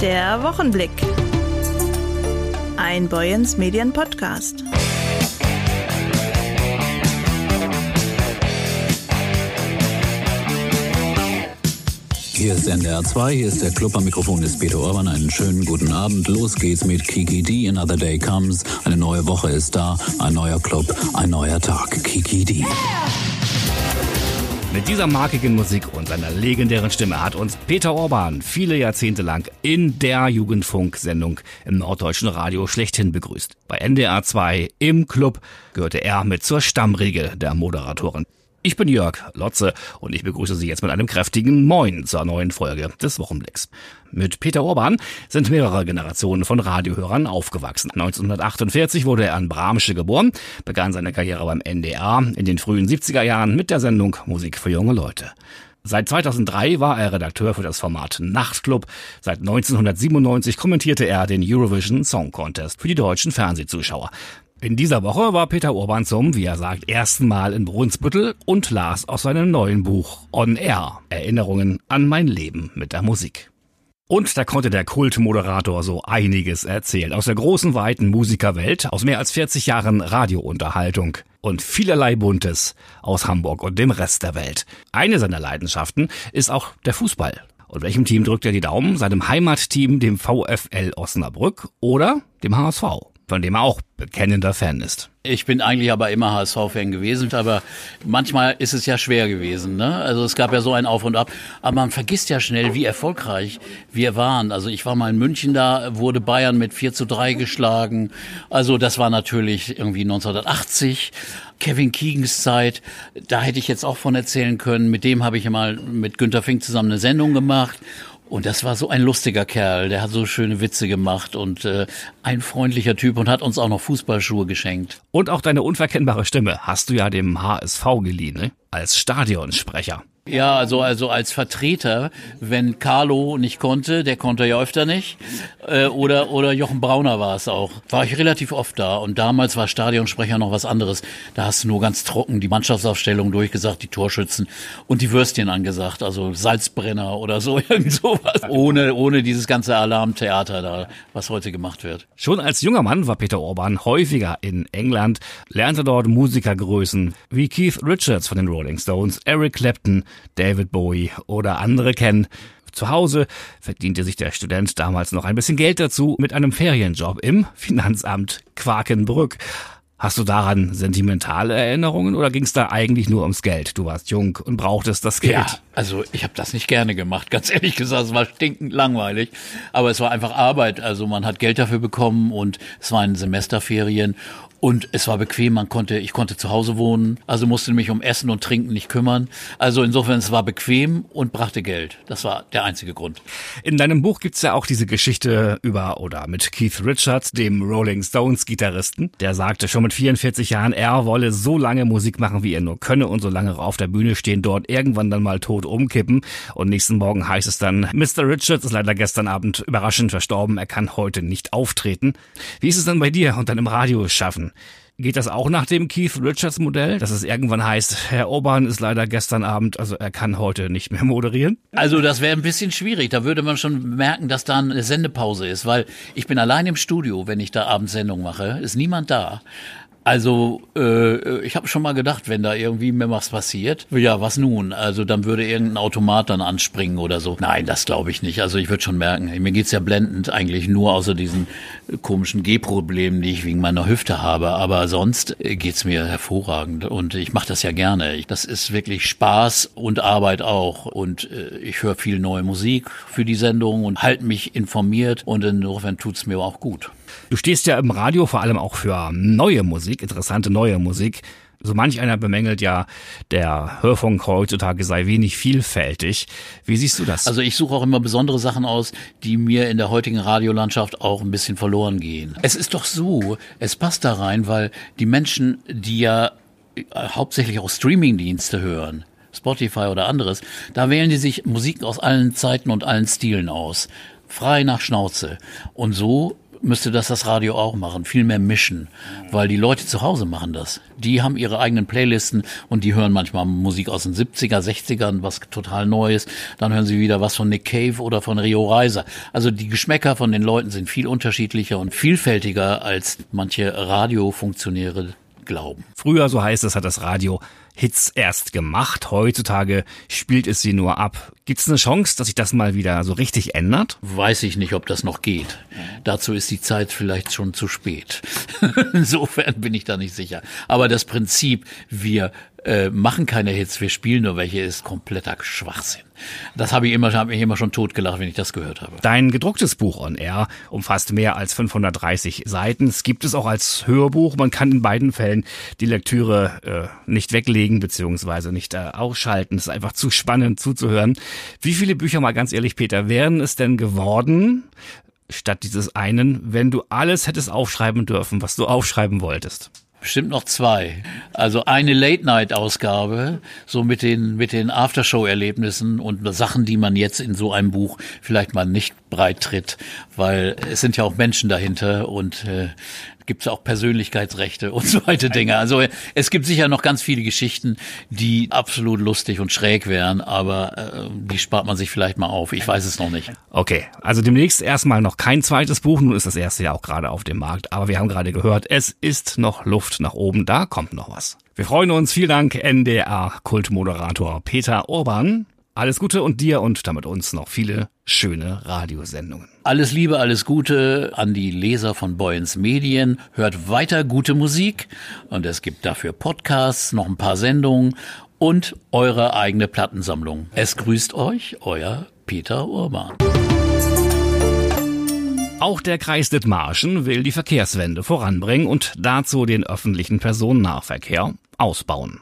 Der Wochenblick. Ein Boyens Medien Podcast. Hier ist NDR 2, hier ist der Club am Mikrofon ist Peter Orban. Einen schönen guten Abend. Los geht's mit Kiki D. Another Day Comes. Eine neue Woche ist da. Ein neuer Club, ein neuer Tag. Kiki D. Mit dieser markigen Musik und seiner legendären Stimme hat uns Peter Orban viele Jahrzehnte lang in der Jugendfunk-Sendung im norddeutschen Radio schlechthin begrüßt. Bei NDR 2 im Club gehörte er mit zur Stammriege der Moderatoren. Ich bin Jörg Lotze und ich begrüße Sie jetzt mit einem kräftigen Moin zur neuen Folge des Wochenblicks. Mit Peter Orban sind mehrere Generationen von Radiohörern aufgewachsen. 1948 wurde er in Bramsche geboren, begann seine Karriere beim NDR in den frühen 70er Jahren mit der Sendung Musik für junge Leute. Seit 2003 war er Redakteur für das Format Nachtclub. Seit 1997 kommentierte er den Eurovision Song Contest für die deutschen Fernsehzuschauer. In dieser Woche war Peter Urban zum, wie er sagt, ersten Mal in Brunsbüttel und las aus seinem neuen Buch On Air Erinnerungen an mein Leben mit der Musik. Und da konnte der Kultmoderator so einiges erzählen aus der großen weiten Musikerwelt, aus mehr als 40 Jahren Radiounterhaltung und vielerlei Buntes aus Hamburg und dem Rest der Welt. Eine seiner Leidenschaften ist auch der Fußball. Und welchem Team drückt er die Daumen? Seinem Heimatteam, dem VfL Osnabrück oder dem HSV? Von dem er auch bekennender Fan ist. Ich bin eigentlich aber immer HSV-Fan gewesen, aber manchmal ist es ja schwer gewesen. Ne? Also es gab ja so ein Auf und Ab, aber man vergisst ja schnell, wie erfolgreich wir waren. Also ich war mal in München da, wurde Bayern mit 4 zu 3 geschlagen. Also das war natürlich irgendwie 1980. Kevin Keegans Zeit, da hätte ich jetzt auch von erzählen können. Mit dem habe ich mal mit Günter Fink zusammen eine Sendung gemacht. Und das war so ein lustiger Kerl, der hat so schöne Witze gemacht und äh, ein freundlicher Typ und hat uns auch noch Fußballschuhe geschenkt. Und auch deine unverkennbare Stimme hast du ja dem HSV geliehen, ne? als Stadionsprecher. Ja, also, also als Vertreter, wenn Carlo nicht konnte, der konnte ja öfter nicht, äh, oder, oder Jochen Brauner war es auch, war ich relativ oft da. Und damals war Stadionsprecher noch was anderes. Da hast du nur ganz trocken die Mannschaftsaufstellung durchgesagt, die Torschützen und die Würstchen angesagt, also Salzbrenner oder so, irgend sowas. Ohne, ohne dieses ganze Alarmtheater da, was heute gemacht wird. Schon als junger Mann war Peter Orban häufiger in England, lernte dort Musikergrößen wie Keith Richards von den Rolling Stones, Eric Clapton, David Bowie oder andere kennen. Zu Hause verdiente sich der Student damals noch ein bisschen Geld dazu mit einem Ferienjob im Finanzamt Quakenbrück. Hast du daran sentimentale Erinnerungen oder ging es da eigentlich nur ums Geld? Du warst jung und brauchtest das Geld. Ja, also ich habe das nicht gerne gemacht, ganz ehrlich gesagt. Es war stinkend langweilig, aber es war einfach Arbeit. Also man hat Geld dafür bekommen und es waren Semesterferien und es war bequem, man konnte, ich konnte zu Hause wohnen, also musste mich um Essen und Trinken nicht kümmern. Also insofern, es war bequem und brachte Geld. Das war der einzige Grund. In deinem Buch gibt's ja auch diese Geschichte über oder mit Keith Richards, dem Rolling Stones Gitarristen. Der sagte schon mit 44 Jahren, er wolle so lange Musik machen, wie er nur könne und so lange auf der Bühne stehen, dort irgendwann dann mal tot umkippen. Und nächsten Morgen heißt es dann, Mr. Richards ist leider gestern Abend überraschend verstorben, er kann heute nicht auftreten. Wie ist es dann bei dir und deinem Radio schaffen? Geht das auch nach dem Keith Richards Modell, dass es irgendwann heißt, Herr Obern ist leider gestern Abend, also er kann heute nicht mehr moderieren? Also das wäre ein bisschen schwierig. Da würde man schon merken, dass da eine Sendepause ist, weil ich bin allein im Studio, wenn ich da abends Sendung mache, ist niemand da. Also äh, ich habe schon mal gedacht, wenn da irgendwie mir was passiert, ja, was nun? Also dann würde irgendein Automat dann anspringen oder so. Nein, das glaube ich nicht. Also ich würde schon merken, mir geht's ja blendend eigentlich nur außer diesen komischen Gehproblemen, die ich wegen meiner Hüfte habe. Aber sonst geht's mir hervorragend und ich mache das ja gerne. Das ist wirklich Spaß und Arbeit auch. Und äh, ich höre viel neue Musik für die Sendung und halte mich informiert und insofern tut's mir auch gut. Du stehst ja im Radio vor allem auch für neue Musik, interessante neue Musik. So manch einer bemängelt ja, der Hörfunk heutzutage sei wenig vielfältig. Wie siehst du das? Also ich suche auch immer besondere Sachen aus, die mir in der heutigen Radiolandschaft auch ein bisschen verloren gehen. Es ist doch so, es passt da rein, weil die Menschen, die ja äh, hauptsächlich auch Streamingdienste hören, Spotify oder anderes, da wählen die sich Musik aus allen Zeiten und allen Stilen aus. Frei nach Schnauze. Und so müsste das das Radio auch machen, viel mehr mischen, weil die Leute zu Hause machen das. Die haben ihre eigenen Playlisten und die hören manchmal Musik aus den 70er, 60ern, was total Neues. Dann hören sie wieder was von Nick Cave oder von Rio Reiser. Also die Geschmäcker von den Leuten sind viel unterschiedlicher und vielfältiger als manche Radiofunktionäre glauben. Früher, so heißt es, hat das Radio Hits erst gemacht. Heutzutage spielt es sie nur ab. Gibt es eine Chance, dass sich das mal wieder so richtig ändert? Weiß ich nicht, ob das noch geht. Dazu ist die Zeit vielleicht schon zu spät. Insofern bin ich da nicht sicher. Aber das Prinzip, wir äh, machen keine Hits, wir spielen nur welche, ist kompletter Schwachsinn. Das habe ich immer, habe ich immer schon totgelacht, wenn ich das gehört habe. Dein gedrucktes Buch On Air umfasst mehr als 530 Seiten. Es gibt es auch als Hörbuch. Man kann in beiden Fällen die Lektüre äh, nicht weglegen beziehungsweise nicht äh, ausschalten. Es ist einfach zu spannend zuzuhören. Wie viele Bücher, mal ganz ehrlich, Peter, wären es denn geworden, statt dieses einen, wenn du alles hättest aufschreiben dürfen, was du aufschreiben wolltest? Bestimmt noch zwei. Also eine Late-Night-Ausgabe, so mit den, mit den Aftershow-Erlebnissen und Sachen, die man jetzt in so einem Buch vielleicht mal nicht breit tritt, weil es sind ja auch Menschen dahinter und äh, gibt es auch Persönlichkeitsrechte und so weiter Dinge. Also es gibt sicher noch ganz viele Geschichten, die absolut lustig und schräg wären, aber äh, die spart man sich vielleicht mal auf. Ich weiß es noch nicht. Okay, also demnächst erstmal noch kein zweites Buch. Nun ist das erste ja auch gerade auf dem Markt, aber wir haben gerade gehört, es ist noch Luft nach oben. Da kommt noch was. Wir freuen uns. Vielen Dank, NDR-Kultmoderator Peter Urban. Alles Gute und dir und damit uns noch viele schöne Radiosendungen. Alles Liebe, alles Gute an die Leser von Boyens Medien. Hört weiter gute Musik und es gibt dafür Podcasts, noch ein paar Sendungen und eure eigene Plattensammlung. Es grüßt euch, euer Peter Urban. Auch der Kreis Dithmarschen will die Verkehrswende voranbringen und dazu den öffentlichen Personennahverkehr ausbauen.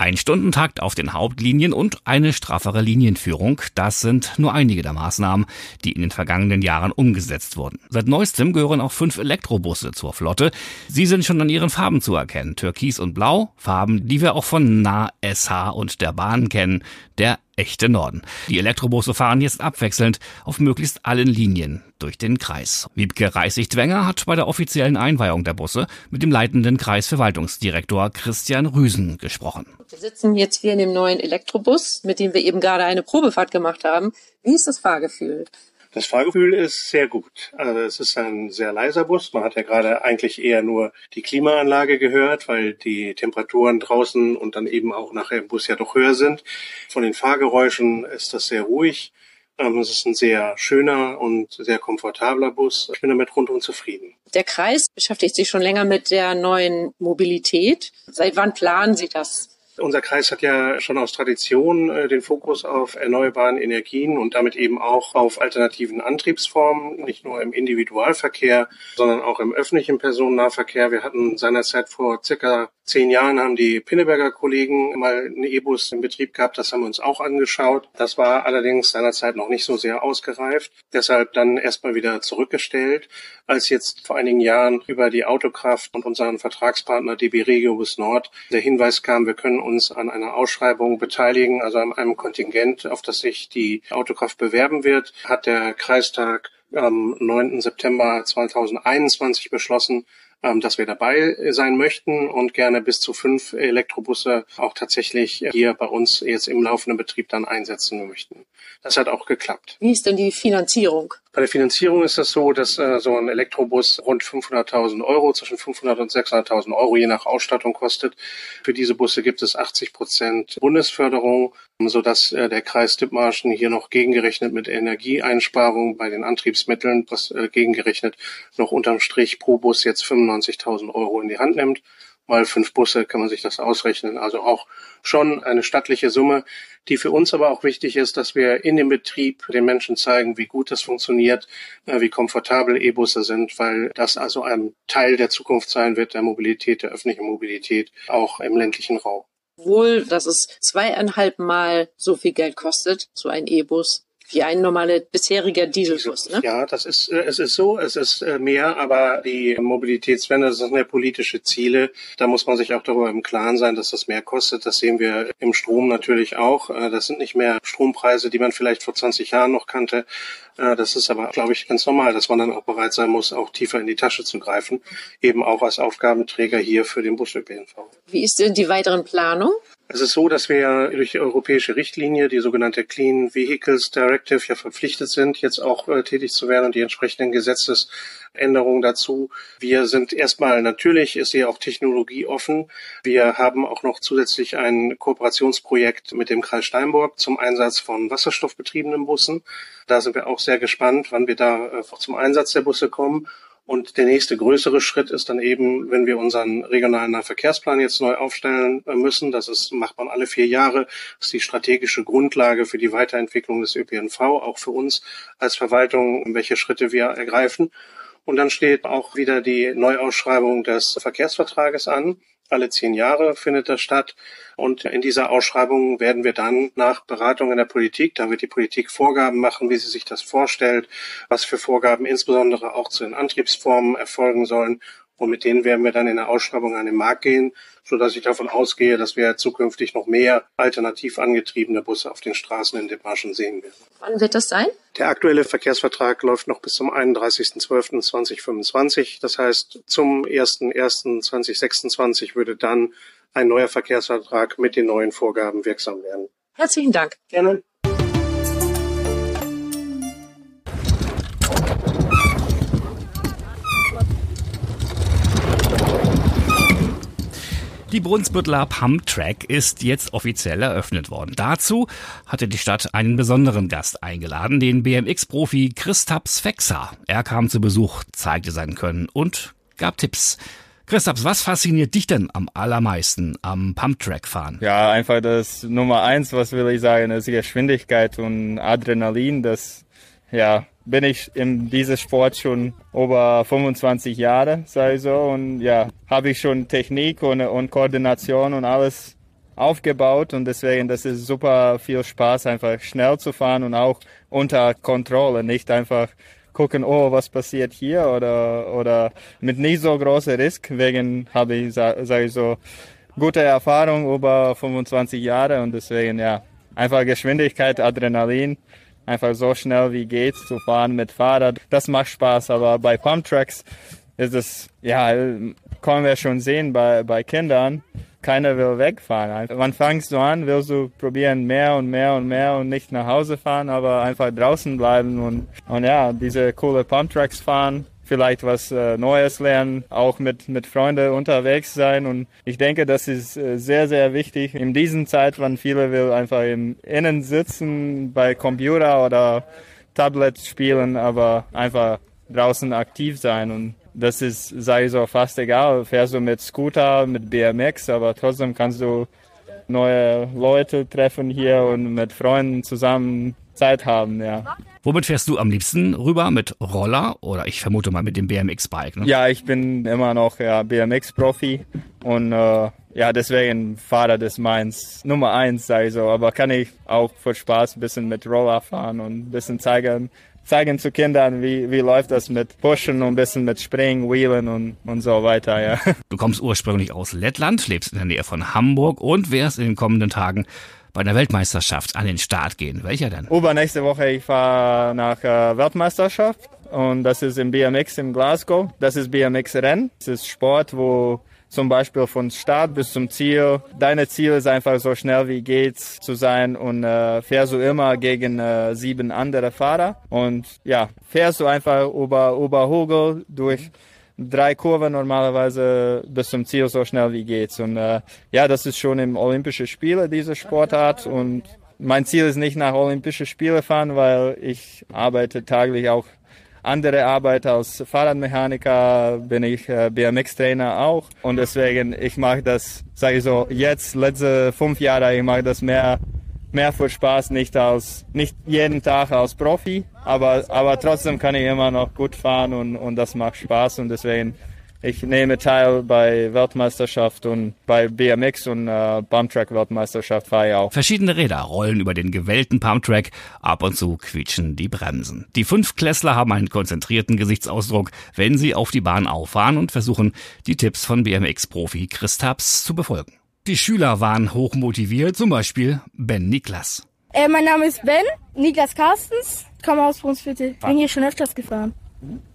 Ein Stundentakt auf den Hauptlinien und eine straffere Linienführung, das sind nur einige der Maßnahmen, die in den vergangenen Jahren umgesetzt wurden. Seit neuestem gehören auch fünf Elektrobusse zur Flotte. Sie sind schon an ihren Farben zu erkennen. Türkis und Blau, Farben, die wir auch von Nah SH und der Bahn kennen, der echte Norden. Die Elektrobusse fahren jetzt abwechselnd auf möglichst allen Linien durch den Kreis. Wiebke Reissig-Dwenger hat bei der offiziellen Einweihung der Busse mit dem leitenden Kreisverwaltungsdirektor Christian Rüsen gesprochen. Wir sitzen jetzt hier in dem neuen Elektrobus, mit dem wir eben gerade eine Probefahrt gemacht haben. Wie ist das Fahrgefühl? Das Fahrgefühl ist sehr gut. Also es ist ein sehr leiser Bus. Man hat ja gerade eigentlich eher nur die Klimaanlage gehört, weil die Temperaturen draußen und dann eben auch nachher im Bus ja doch höher sind. Von den Fahrgeräuschen ist das sehr ruhig. Ähm, es ist ein sehr schöner und sehr komfortabler Bus. Ich bin damit rundum zufrieden. Der Kreis beschäftigt sich schon länger mit der neuen Mobilität. Seit wann planen Sie das? Unser Kreis hat ja schon aus Tradition äh, den Fokus auf erneuerbaren Energien und damit eben auch auf alternativen Antriebsformen, nicht nur im Individualverkehr, sondern auch im öffentlichen Personennahverkehr. Wir hatten seinerzeit vor circa zehn Jahren haben die Pinneberger Kollegen mal einen E-Bus in Betrieb gehabt. Das haben wir uns auch angeschaut. Das war allerdings seinerzeit noch nicht so sehr ausgereift. Deshalb dann erstmal wieder zurückgestellt. Als jetzt vor einigen Jahren über die Autokraft und unseren Vertragspartner DB Regio bis Nord der Hinweis kam, wir können uns an einer Ausschreibung beteiligen, also an einem Kontingent, auf das sich die Autokraft bewerben wird, hat der Kreistag am 9. September 2021 beschlossen, ähm, dass wir dabei sein möchten und gerne bis zu fünf Elektrobusse auch tatsächlich hier bei uns jetzt im laufenden Betrieb dann einsetzen möchten. Das hat auch geklappt. Wie ist denn die Finanzierung? Bei der Finanzierung ist es so, dass äh, so ein Elektrobus rund 500.000 Euro, zwischen 500 und 600.000 Euro je nach Ausstattung kostet. Für diese Busse gibt es 80 Prozent Bundesförderung, sodass äh, der Kreis Dithmarschen hier noch gegengerechnet mit Energieeinsparungen bei den Antriebsmitteln, was äh, gegengerechnet noch unterm Strich pro Bus jetzt 95.000 Euro in die Hand nimmt mal fünf Busse kann man sich das ausrechnen. Also auch schon eine stattliche Summe, die für uns aber auch wichtig ist, dass wir in dem Betrieb den Menschen zeigen, wie gut das funktioniert, äh, wie komfortabel E-Busse sind, weil das also ein Teil der Zukunft sein wird, der Mobilität, der öffentlichen Mobilität, auch im ländlichen Raum. Wohl, dass es zweieinhalb Mal so viel Geld kostet, so ein E-Bus, wie ein normaler bisheriger Dieselbus. Ne? Ja, das ist, äh, es ist so, es ist äh, mehr, aber die Mobilitätswende, das sind ja politische Ziele. Da muss man sich auch darüber im Klaren sein, dass das mehr kostet. Das sehen wir im Strom natürlich auch. Äh, das sind nicht mehr Strompreise, die man vielleicht vor 20 Jahren noch kannte. Das ist aber, glaube ich, ganz normal, dass man dann auch bereit sein muss, auch tiefer in die Tasche zu greifen, eben auch als Aufgabenträger hier für den Bus-ÖPNV. Wie ist denn die weiteren Planung? Es ist so, dass wir ja durch die europäische Richtlinie, die sogenannte Clean Vehicles Directive, ja verpflichtet sind, jetzt auch äh, tätig zu werden und die entsprechenden Gesetzesänderungen dazu. Wir sind erstmal natürlich, ist hier auch technologieoffen. Wir haben auch noch zusätzlich ein Kooperationsprojekt mit dem Kreis Steinburg zum Einsatz von wasserstoffbetriebenen Bussen. Da sind wir auch sehr gespannt, wann wir da äh, zum Einsatz der Busse kommen. Und der nächste größere Schritt ist dann eben, wenn wir unseren regionalen Nahverkehrsplan jetzt neu aufstellen äh, müssen. Das ist, macht man alle vier Jahre. Das ist die strategische Grundlage für die Weiterentwicklung des ÖPNV, auch für uns als Verwaltung, welche Schritte wir ergreifen. Und dann steht auch wieder die Neuausschreibung des Verkehrsvertrages an. Alle zehn Jahre findet das statt. Und in dieser Ausschreibung werden wir dann nach Beratung in der Politik, da wird die Politik Vorgaben machen, wie sie sich das vorstellt, was für Vorgaben insbesondere auch zu den Antriebsformen erfolgen sollen. Und mit denen werden wir dann in der Ausschreibung an den Markt gehen so dass ich davon ausgehe, dass wir zukünftig noch mehr alternativ angetriebene Busse auf den Straßen in Dithmarschen sehen werden. Wann wird das sein? Der aktuelle Verkehrsvertrag läuft noch bis zum 31.12.2025. Das heißt, zum 01.01.2026 würde dann ein neuer Verkehrsvertrag mit den neuen Vorgaben wirksam werden. Herzlichen Dank. Gerne. Die Brunsbüttler Pump Track ist jetzt offiziell eröffnet worden. Dazu hatte die Stadt einen besonderen Gast eingeladen, den BMX-Profi Christaps Fexer. Er kam zu Besuch, zeigte sein Können und gab Tipps. Christaps, was fasziniert dich denn am allermeisten am Pump-Track fahren? Ja, einfach das Nummer eins, was will ich sagen, ist Geschwindigkeit und Adrenalin, das ja, bin ich in diesem Sport schon über 25 Jahre, sei so, und ja, habe ich schon Technik und, und Koordination und alles aufgebaut. Und deswegen, das ist super viel Spaß, einfach schnell zu fahren und auch unter Kontrolle, nicht einfach gucken, oh, was passiert hier oder, oder mit nicht so großer Risk, wegen habe ich, sage ich so, gute Erfahrung über 25 Jahre. Und deswegen, ja, einfach Geschwindigkeit, Adrenalin, einfach so schnell wie geht zu fahren mit Fahrrad. Das macht Spaß, aber bei Pumptracks ist es, ja, können wir schon sehen bei, bei Kindern, keiner will wegfahren. Man fängt so an, willst du probieren mehr und mehr und mehr und nicht nach Hause fahren, aber einfach draußen bleiben und, und ja, diese coole Pumptracks fahren vielleicht was äh, Neues lernen, auch mit, mit Freunden unterwegs sein. Und ich denke, das ist äh, sehr, sehr wichtig in diesen Zeit, wann viele will einfach im Innen sitzen, bei Computer oder Tablet spielen, aber einfach draußen aktiv sein. Und das ist, sei so fast egal, fährst du mit Scooter, mit BMX, aber trotzdem kannst du neue Leute treffen hier und mit Freunden zusammen Zeit haben, ja. Womit fährst du am liebsten rüber? Mit Roller oder ich vermute mal mit dem BMX-Bike? Ne? Ja, ich bin immer noch ja, BMX-Profi und äh, ja, deswegen Fahrrad ist meins Nummer eins, sag ich so. Aber kann ich auch für Spaß ein bisschen mit Roller fahren und ein bisschen zeigen, zeigen zu Kindern, wie, wie läuft das mit Pushen und ein bisschen mit Springen, Wheelen und, und so weiter, ja. Du kommst ursprünglich aus Lettland, lebst in der Nähe von Hamburg und wärst in den kommenden Tagen bei der Weltmeisterschaft an den Start gehen. Welcher denn? Übernächste Woche, ich fahre nach äh, Weltmeisterschaft und das ist im BMX in Glasgow. Das ist BMX-Rennen. Das ist Sport, wo zum Beispiel von Start bis zum Ziel. Deine Ziel ist einfach so schnell wie geht zu sein und äh, fährst du immer gegen äh, sieben andere Fahrer und ja, fährst du einfach über, über Hügel durch drei Kurven normalerweise bis zum Ziel so schnell wie geht's. Und äh, ja, das ist schon im Olympische Spiele, diese Sportart. Und mein Ziel ist nicht nach Olympische Spiele fahren, weil ich arbeite taglich auch andere Arbeit als Fahrradmechaniker, bin ich äh, BMX-Trainer auch. Und deswegen, ich mache das, sage ich so, jetzt, letzte fünf Jahre, ich mache das mehr mehr für Spaß, nicht als, nicht jeden Tag als Profi, aber, aber trotzdem kann ich immer noch gut fahren und, und das macht Spaß und deswegen Ich nehme teil bei Weltmeisterschaft und bei BMX und äh, Bumptrack Weltmeisterschaft fahre ich auch. Verschiedene Räder rollen über den gewellten Pumptrack, ab und zu quietschen die Bremsen. Die Fünfklässler haben einen konzentrierten Gesichtsausdruck, wenn sie auf die Bahn auffahren und versuchen, die Tipps von BMX-Profi Chris Taps zu befolgen. Die Schüler waren hochmotiviert, zum Beispiel Ben Niklas. Äh, mein Name ist Ben, Niklas Carstens, komme aus Brunsviertel. Bin hier schon öfters gefahren.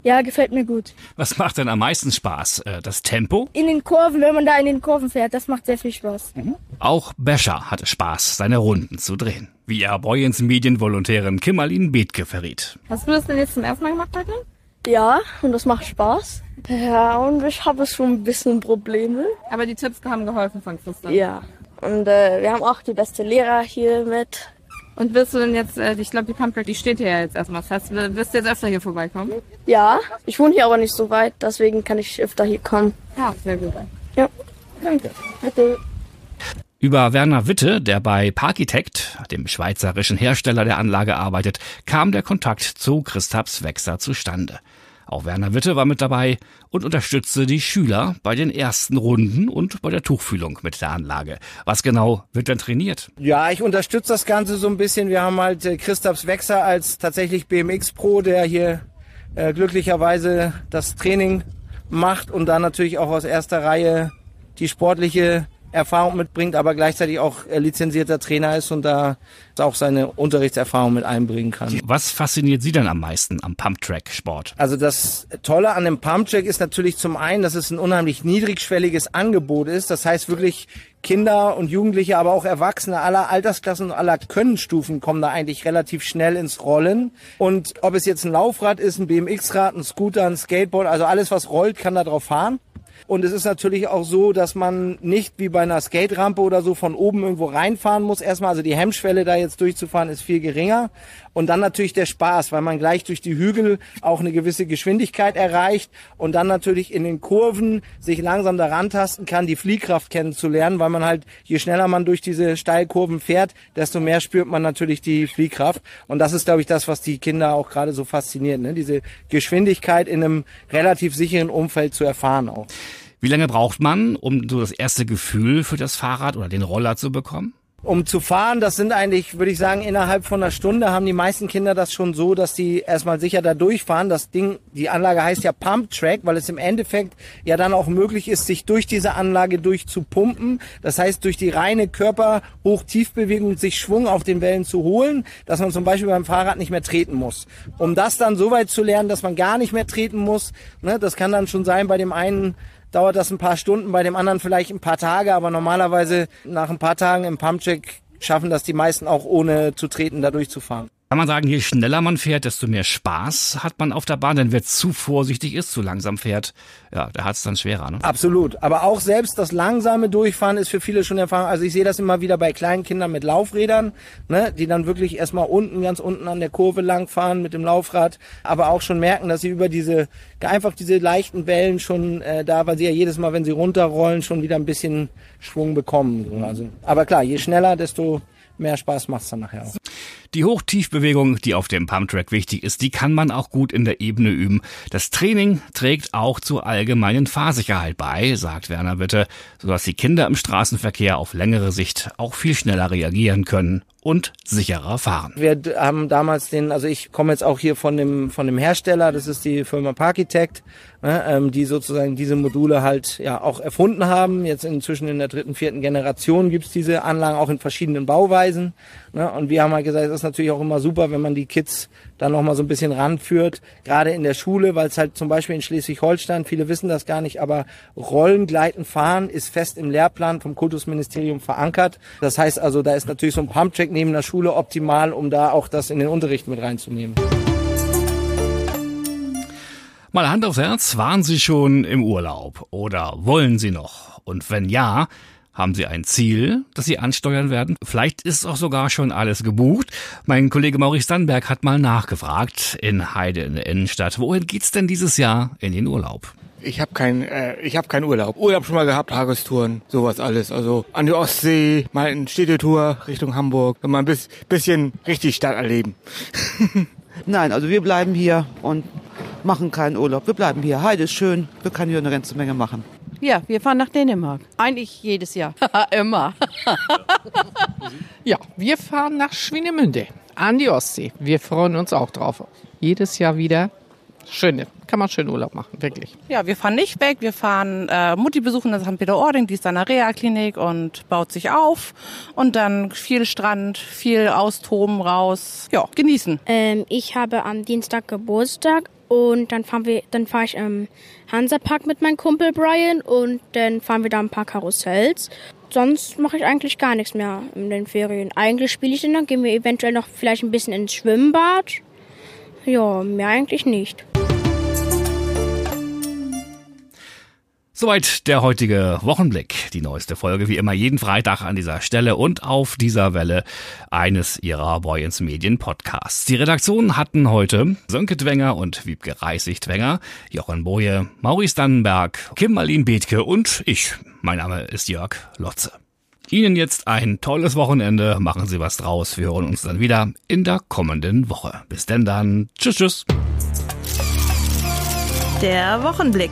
Ja, gefällt mir gut. Was macht denn am meisten Spaß? Äh, das Tempo? In den Kurven, wenn man da in den Kurven fährt, das macht sehr viel Spaß. Auch Bescher hatte Spaß, seine Runden zu drehen. Wie er Boyens Medienvolontärin Kimmerlin Bethke verriet. Hast du das denn jetzt zum ersten Mal gemacht heute? Ja, und das macht Spaß. Ja, und ich habe schon ein bisschen Probleme. Aber die Tipps haben geholfen von Christoph. Ja. Und äh, wir haben auch die beste Lehrer hier mit. Und wirst du denn jetzt, äh, ich glaube, die Pumptrack, die steht hier ja jetzt erstmal fest. Wirst du jetzt öfter hier vorbeikommen? Ja, ich wohne hier aber nicht so weit, deswegen kann ich öfter hier kommen. Ja, sehr gut. Ja, danke. Bitte. Über Werner Witte, der bei Parkitect, dem schweizerischen Hersteller der Anlage arbeitet, kam der Kontakt zu Christaps Wechser zustande. Auch Werner Witte war mit dabei und unterstützte die Schüler bei den ersten Runden und bei der Tuchfühlung mit der Anlage. Was genau wird denn trainiert? Ja, ich unterstütze das Ganze so ein bisschen. Wir haben halt äh, Christaps Wechser als tatsächlich BMX Pro, der hier äh, glücklicherweise das Training macht und dann natürlich auch aus erster Reihe die sportliche Erfahrung mitbringt, aber gleichzeitig auch äh, lizenzierter Trainer ist und da auch seine Unterrichtserfahrung mit einbringen kann. Was fasziniert Sie denn am meisten am Pumptrack-Sport? Also das Tolle an dem Pumptrack ist natürlich zum einen, dass es ein unheimlich niedrigschwelliges Angebot ist. Das heißt wirklich Kinder und Jugendliche, aber auch Erwachsene aller Altersklassen und aller Könnenstufen kommen da eigentlich relativ schnell ins Rollen. Und ob es jetzt ein Laufrad ist, ein BMX-Rad, ein Scooter, ein Skateboard, also alles, was rollt, kann da drauf fahren. Und es ist natürlich auch so, dass man nicht wie bei einer Skate-Rampe oder so von oben irgendwo reinfahren muss. Erstmal, also die Hemmschwelle da jetzt durchzufahren ist viel geringer. Und dann natürlich der Spaß, weil man gleich durch die Hügel auch eine gewisse Geschwindigkeit erreicht und dann natürlich in den Kurven sich langsam daran tasten kann, die Fliehkraft kennenzulernen, weil man halt, je schneller man durch diese Steilkurven fährt, desto mehr spürt man natürlich die Fliehkraft. Und das ist, glaube ich, das, was die Kinder auch gerade so fasziniert, ne? diese Geschwindigkeit in einem relativ sicheren Umfeld zu erfahren auch. Wie lange braucht man, um so das erste Gefühl für das Fahrrad oder den Roller zu bekommen? Um zu fahren, das sind eigentlich, würde ich sagen, innerhalb von einer Stunde haben die meisten Kinder das schon so, dass die erstmal sicher da durchfahren. Das Ding, die Anlage heißt ja Pump Track, weil es im Endeffekt ja dann auch möglich ist, sich durch diese Anlage durchzupumpen. Das heißt, durch die reine Körper-Hoch-Tiefbewegung sich Schwung auf den Wellen zu holen, dass man zum Beispiel beim Fahrrad nicht mehr treten muss. Um das dann so weit zu lernen, dass man gar nicht mehr treten muss, ne, das kann dann schon sein bei dem einen, dauert das ein paar Stunden, bei dem anderen vielleicht ein paar Tage, aber normalerweise nach ein paar Tagen im Pumpcheck schaffen das die meisten auch ohne zu treten, da durchzufahren. Kann man sagen, je schneller man fährt, desto mehr Spaß hat man auf der Bahn, denn wer zu vorsichtig ist, zu langsam fährt, ja, der hat es dann schwerer. Ne? Absolut. Aber auch selbst das langsame Durchfahren ist für viele schon Erfahrung. Also ich sehe das immer wieder bei kleinen Kindern mit Laufrädern, ne, die dann wirklich erstmal unten, ganz unten an der Kurve langfahren mit dem Laufrad, aber auch schon merken, dass sie über diese, einfach diese leichten Wellen schon äh, da, weil sie ja jedes Mal, wenn sie runterrollen, schon wieder ein bisschen Schwung bekommen. Also, aber klar, je schneller, desto mehr Spaß macht's dann nachher auch. Die Hochtiefbewegung, die auf dem Pumptrack wichtig ist, die kann man auch gut in der Ebene üben. Das Training trägt auch zur allgemeinen Fahrsicherheit bei, sagt Werner Witte, sodass die Kinder im Straßenverkehr auf längere Sicht auch viel schneller reagieren können und sicherer fahren. Wir haben damals den, also ich komme jetzt auch hier von dem von dem Hersteller, das ist die Firma Parkitect, ähm, die sozusagen diese Module halt ja auch erfunden haben. Jetzt inzwischen in der dritten, vierten Generation gibt's diese Anlagen auch in verschiedenen Bauweisen. Ne, und wir haben halt gesagt, das ist natürlich auch immer super, wenn man die Kids dann nochmal so ein bisschen ranführt, gerade in der Schule, weil es halt zum Beispiel in Schleswig-Holstein, viele wissen das gar nicht, aber Rollen, Gleiten, Fahren ist fest im Lehrplan vom Kultusministerium verankert. Das heißt also, da ist natürlich so ein Pumpcheck neben der Schule optimal, um da auch das in den Unterricht mit reinzunehmen. Mal Hand aufs Herz, waren Sie schon im Urlaub oder wollen Sie noch? Und wenn ja, haben Sie ein Ziel, das Sie ansteuern werden? Vielleicht ist auch sogar schon alles gebucht. Mein Kollege Maurice Dannberg hat mal nachgefragt in Heide in der Innenstadt. Wohin geht's denn dieses Jahr in den Urlaub? Ich habe kein, äh, ich habe keinen Urlaub. Urlaub schon mal gehabt, Tagestouren, sowas alles. Also an die Ostsee, mal eine Städtetour Richtung Hamburg, mal ein bisschen richtig Stadt erleben. Nein, also wir bleiben hier und machen keinen Urlaub. Wir bleiben hier. Heide ist schön. Wir können hier eine ganze Menge machen. Ja, wir fahren nach Dänemark. Eigentlich jedes Jahr. Immer. ja, wir fahren nach Schwinemünde an die Ostsee. Wir freuen uns auch drauf. Jedes Jahr wieder. Schöne, kann man schön Urlaub machen, wirklich. Ja, wir fahren nicht weg. Wir fahren äh, Mutti besuchen in St. Peter-Ording, die ist in der Reha-Klinik und baut sich auf. Und dann viel Strand, viel austoben, raus. Ja, genießen. Ähm, ich habe am Dienstag Geburtstag und dann fahren wir, dann fahre ich im Hansapark mit meinem Kumpel Brian und dann fahren wir da ein paar Karussells. Sonst mache ich eigentlich gar nichts mehr in den Ferien. Eigentlich spiele ich dann, gehen wir eventuell noch vielleicht ein bisschen ins Schwimmbad. Ja, mehr eigentlich nicht. Soweit der heutige Wochenblick. Die neueste Folge wie immer jeden Freitag an dieser Stelle und auf dieser Welle eines ihrer Boyens Medien Podcasts. Die Redaktion hatten heute Sönke Dwenger und Wiebke Reisig-Dwenger, Jochen Boje, Maurice Dannenberg, Kim Marlin Bethke und ich. Mein Name ist Jörg Lotze. Ihnen jetzt ein tolles Wochenende. Machen Sie was draus. Wir hören uns dann wieder in der kommenden Woche. Bis denn dann. Tschüss, tschüss. Der Wochenblick.